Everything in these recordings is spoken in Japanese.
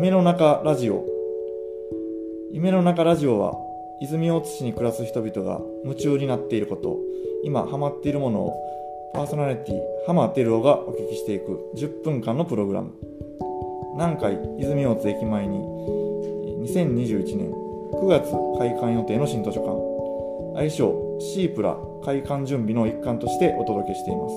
夢の中ラジオ。夢の中ラジオは泉大津市に暮らす人々が夢中になっていること。今ハマっているものをパーソナリティ浜照夫がお聞きしていく10分間のプログラム。南海泉大津駅前に2021年9月開館予定の新図書館。愛称シープラ開館準備の一環としてお届けしています。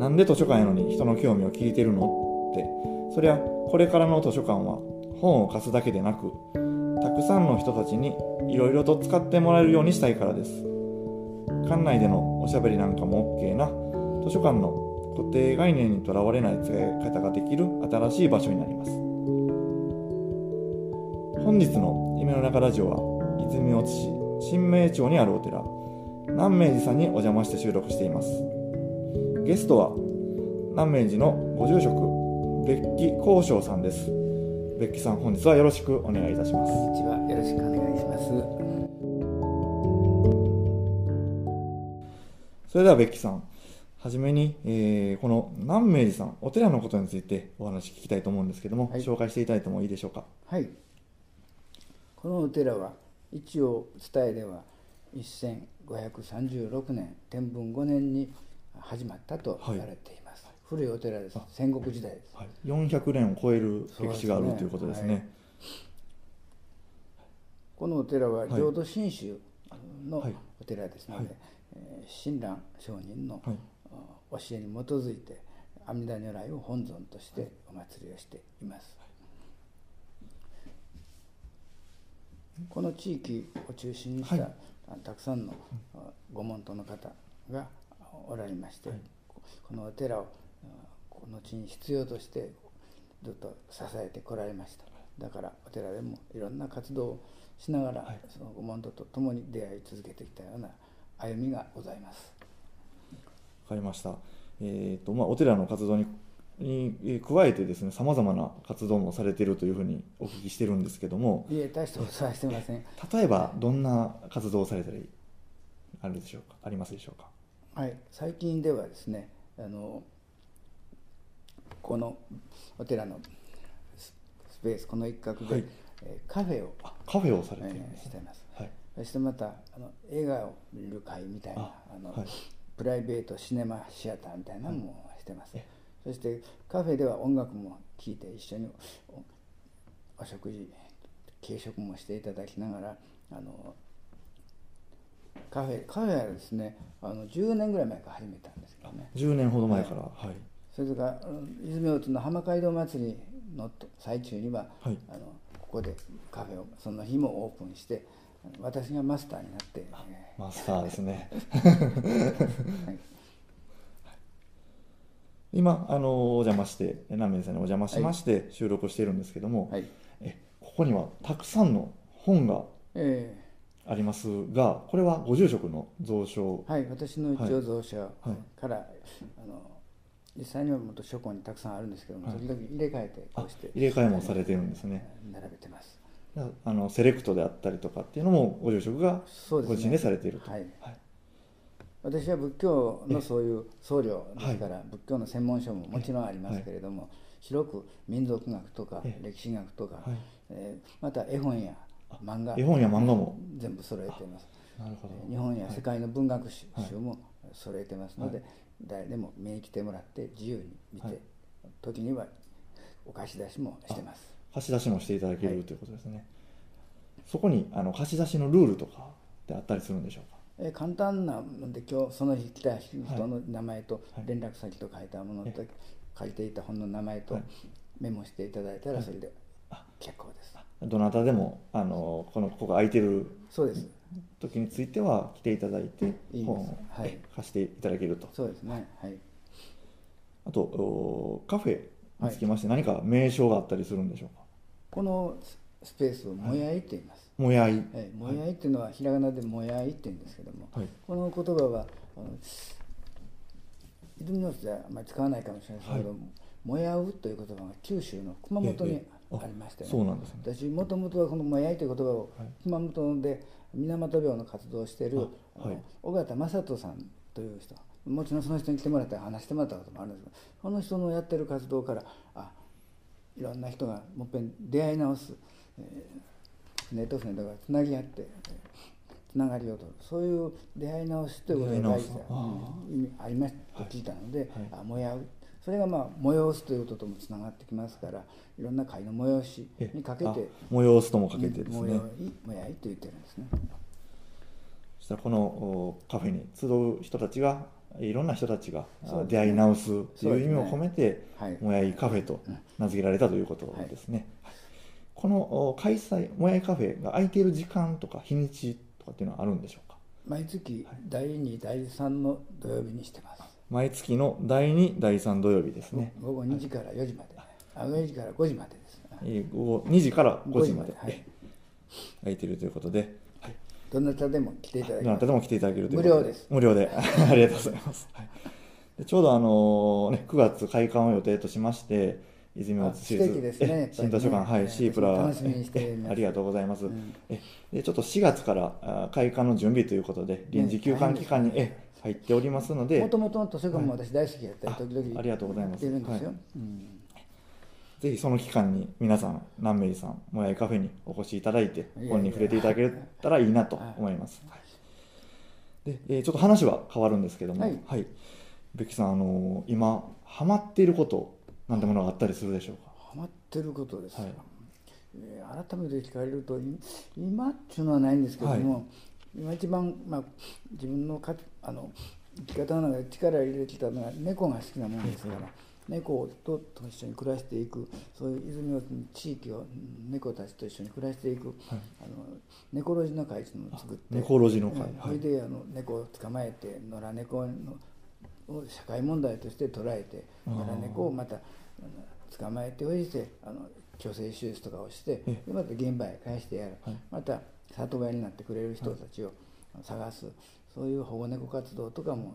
なんで図書館やのに人の興味を聞いてるの？ってそりゃこれからの図書館は本を貸すだけでなくたくさんの人たちにいろいろと使ってもらえるようにしたいからです。館内でのおしゃべりなんかも OK な図書館の固定概念にとらわれない使い方ができる新しい場所になります。本日の夢の中ラジオは泉大津市新名町にあるお寺南明寺さんにお邪魔して収録しています。ゲストは南明寺のご住職別記交渉さんです。別記さん本日はよろしくお願いいたします。こんにちは。よろしくお願いします。それでは別記さんはじめに、えー、この南明寺さんお寺のことについてお話聞きたいと思うんですけども、はい、紹介していただいてもいいでしょうか？はい。このお寺は一応伝えでは1536年天文5年に始まったと言われています、はい、古いお寺です。戦国時代です、はい、400年を超える歴史がある、ね、ということですね、はい、このお寺は浄土真宗のお寺ですので、はい。えー、親鸞上人の教えに基づいて阿弥陀如来を本尊としてお祭りをしています、この地域を中心にした、たくさんのご門徒の方がおられまして、このお寺をこの地に必要としてずっと支えてこられました。だからお寺でもいろんな活動をしながら、そのご門徒と共に出会い続けてきたような歩みがございます。わかりました、えーとまあ、お寺の活動にに加えてですねさまざまな活動もされているというふうにお聞きしてるんですけども。いえ大したことはしてません。例えばどんな活動をされたりあるでしょうか？ありますでしょうか？はい。最近ではですねあのこのお寺のスペースこの一角で、はい、えカフェをカフェをされてしてます、はい、そしてまたあの映画を見る会みたいなあの、はい、プライベートシネマシアターみたいなのもしてます、はい、そしてカフェでは音楽も聴いて一緒にお食事軽食もしていただきながらあのカフェカフェはですねあの10年ぐらい前から始めたんですけどね。10年ほど前からはい、それとか泉大津の浜街道祭りの最中には、はい、あのここでカフェをその日もオープンして私がマスターになってマスターですね、はい、今あのお邪魔して南明さんにお邪魔しまして収録しているんですけども、はい、えここにはたくさんの本が、えーありますがこれはご住職の蔵書？はい私の一応蔵書から、はい、あの実際にはもっと書庫にたくさんあるんですけども、はい、時々入れ替えてこうして入れ替えもされてるんですね。並べてます。あのセレクトであったりとかっていうのもご住職がご自身でされていると、はい、はい、私は仏教のそういう僧侶ですから、はい、仏教の専門書ももちろんありますけれども、広く民族学とか歴史学とか、えー、また絵本や漫画絵本や漫画も。全部揃えています。なるほど。日本や世界の文学集も揃えてますので、はい、誰でも見に来てもらって自由に見て、はい、時にはお貸し出しもしてます。貸し出しもしていただける、はい、ということですね。そこにあの貸し出しのルールとかってあったりするんでしょうか？え簡単なので今日その日来た人の名前と連絡先と書いたものと、借りていた本の名前とメモしていただいたらそれで結構です、どなたでもあのこのここが空いてる。そうです時については来ていただいて本を貸していただけると。そうですね。はい。あとカフェにつきまして何か名称があったりするんでしょうか、このスペースをもやいって言います、もやい、もやいっていうのはひらがなでもやいって言うんですけども、はい、この言葉は泉のではあまり使わないかもしれないですけど、はい、もやうという言葉が九州の熊本にありましたよね。そうなんですね、私もともとはこの「もやい」という言葉を熊本で水俣病の活動をしてい。る、はい、尾形正人さんという人。もちろんその人に来てもらったら話してもらったこともあるんですけどこの人のやってる活動からあいろんな人がもっぺん出会い直す、えー、船と船とがつなぎ合ってつながりをと。るそういう出会い直しということが大事だ、うん、ありましたと聞いたので、はい。はい、あ燃やうそれがまあ催すということともつながってきますからいろんな会の催しにかけて催すともかけてですね、催い催いと言ってるんですね。そしたらこのカフェに集う人たちがいろんな人たちが出会い直すという意味を込めて、もやいカフェと名付けられたということですね、はい、この開催もやいカフェが空いている時間とか日にちとかっていうのはあるんでしょうか？毎月第2、第3の土曜日にしてます毎月の第2、第3土曜日ですね。午後2時から4時まで、あ4時から5時までです、えー、午後2時から5時まで、はい、空いているということで。どなたでも来ていただけどなたでも来ていただけるという無料です。無料で。ありがとうございます、はい、ちょうどあの、ね、9月開館を予定としまして泉大津市立、ね、新図書館、はい、シープラありがとうございます、うん、えでちょっと4月から開館の準備ということで臨時休館期間に、え入っておりますのでもともとの図書館も私大好きやったり、時々ありがとうございます。るんですよ、うん。ぜひその期間に皆さん南明寺さんもやいカフェにお越しいただいて本に触れていただけたらいいなと思います、はい、で、えー、ちょっと話は変わるんですけども、はい、はい、ベッキーさんあのー、今ハマっていることなんてものがあったりするでしょうか？ハマってることですか、はい、えー、改めて聞かれると今っていうのはないんですけども、今一番、まあ、自分のかあの生き方の中で力を入れてきたのが猫が好きなものですから。猫とと一緒に暮らしていくそういう泉の地域を猫たちと一緒に暮らしていく、はい、あの猫ロジの会というのを作って猫ロジの会、それであの猫を捕まえて野良猫のを社会問題として捉えて野良猫をまた捕まえておいてあの虚勢手術とかをしてでまた現場へ返してやる、はい、また里親になってくれる人たちを探す、そういう保護猫活動とかも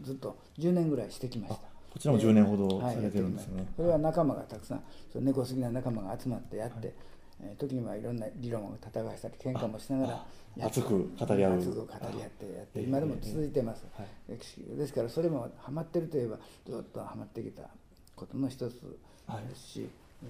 ずっと10年ぐらいしてきました。こちらも10年ほどされてるんですね、これは仲間がたくさんその猫好きな仲間が集まってやって、はい、えー、時にはいろんな理論を戦わしたり喧嘩もしながら熱く語り合う。熱く語り合ってやって今でも続いてます、はい、歴史ですからそれもハマってるといえばずっとハマってきたことの一つですし、はい。うん、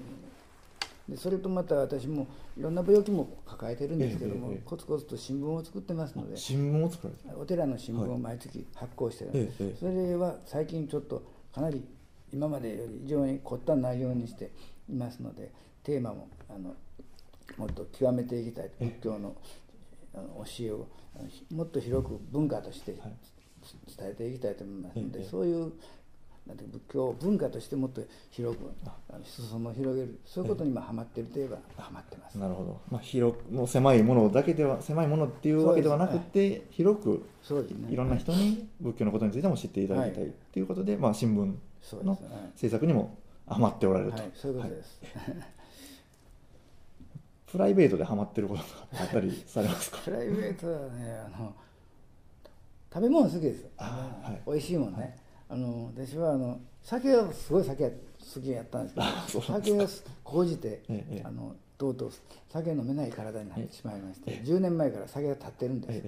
でそれとまた私もいろんな病気も抱えてるんですけども、コツコツと新聞を作ってますので新聞を作るお寺の新聞を毎月発行してるんです、それは最近ちょっとかなり今までより非常に凝った内容にしていますのでテーマもあのもっと極めていきたい仏教の教えをもっと広く文化として伝えていきたいと思いますので、そういうなんて仏教文化としてもっと広く裾野を広げるそういうことに今ハマってるといえばハマってます。なるほど、まあ、広くもう狭いものだけでは狭いものっていうわけではなくて、ね、広くそうです、ね、いろんな人に仏教のことについても知っていただきたいということで、はい、まあ、新聞の制作にもハマっておられると、はい、そういうことです、はい。プライベートでハマってることとかあったりされますか？プライベートはねあの食べ物好きですあ、はい、美味しいもんね、あの私はあの酒はすごい酒好きやったんですけど酒を講じて、ええ、あのとうとう酒飲めない体になってしまいまして、え、10年前から酒が立ってるんです、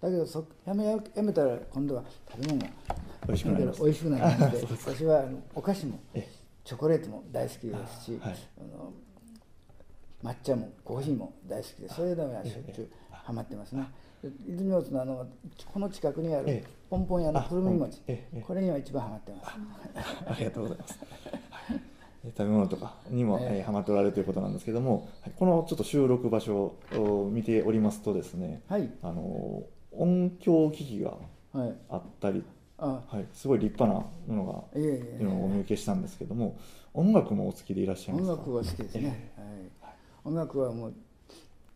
だけどそやめやめたら今度は食べ物が美味しくなり美味しくなりまして私はあのお菓子もチョコレートも大好きですし、はい、あの抹茶もコーヒーも大好きでそれではしょっちゅうハマってますね。泉大津のあのこの近くにあるポンポン屋のくるみ餅、これには一番ハマってます。ありがとうございます。食べ物とかにも、えー、ハマっておられるということなんですけどもこのちょっと収録場所を見ておりますとですね、はい、あの音響機器があったり、はい、はい、すごい立派なものがいうのをお見受けしたんですけども音楽もお好きでいらっしゃいますか？音楽は好きですね、えー、はい、音楽はもう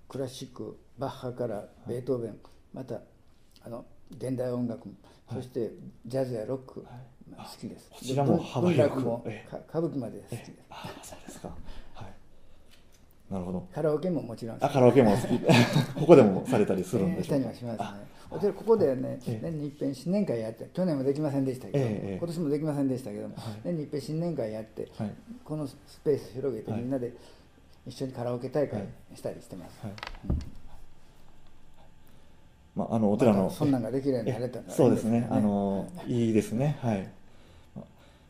クラシックバッハからベートーベン、またあの現代音楽そしてジャズやロック、好きです。こちらも幅広く。も歌舞伎まで好きです、あそうですか。はい。なるほど。カラオケももちろんあカラオケも好き。ここでもされたりするんでしょうか、しますね。ここでね、年に一遍新年会やって去年もできませんでしたけど、今年もできませんでしたけども、年に一遍新年会やって、このスペース広げてみんなで一緒にカラオケ大会したりしてます、はいまあ、あのお寺の、ま、そんなんができるようになれたら、ね、そうですね。あのいいですね。はい、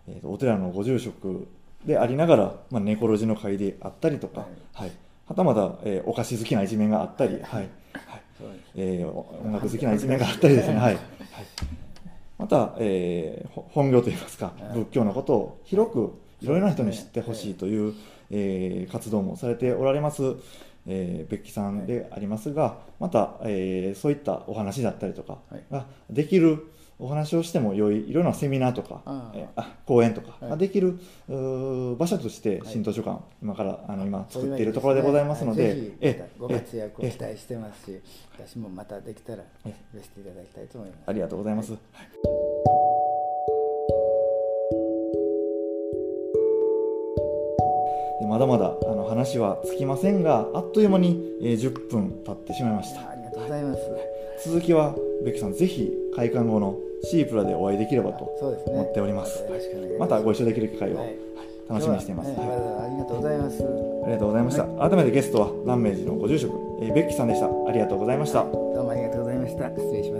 えーと、お寺のご住職でありながら、まあ、ネコロジの会であったりとか、ははい。いはたまた、えーお菓子好きな一面があったり、はい。はい。えー音楽好きな一面があったりですね、はい。はい、また、えーほ本業といいますかはい。仏教のことを広くいろいろな人に知ってほしいという、えー活動もされておられます、えー、ベッキさんでありますがまた、えーそういったお話だったりとかはい。ができるお話をしても良いいろんなセミナーとかああえーあ講演とかはい。ができる、場所としてはい。新図書館、今からあの今作っているところでございますのではい。ぜひえご活躍をえ期待してますし私もまたできたらえ寄せていただきたいと思います。ありがとうございます。でまだまだあの話は尽きませんが、あっという間に、えー10分経ってしまいました。ありがとうございます、続きは、ベッキさん、ぜひ開館後のシープラでお会いできればと思っております。よろしくお願いしまたご一緒できる機会をはい楽しみにしています。ははいありがとうございますありがとうございました。改めてゲストは南明寺のご住職、えーベッキさんでした。ありがとうございました。どうもありがとうございました失礼します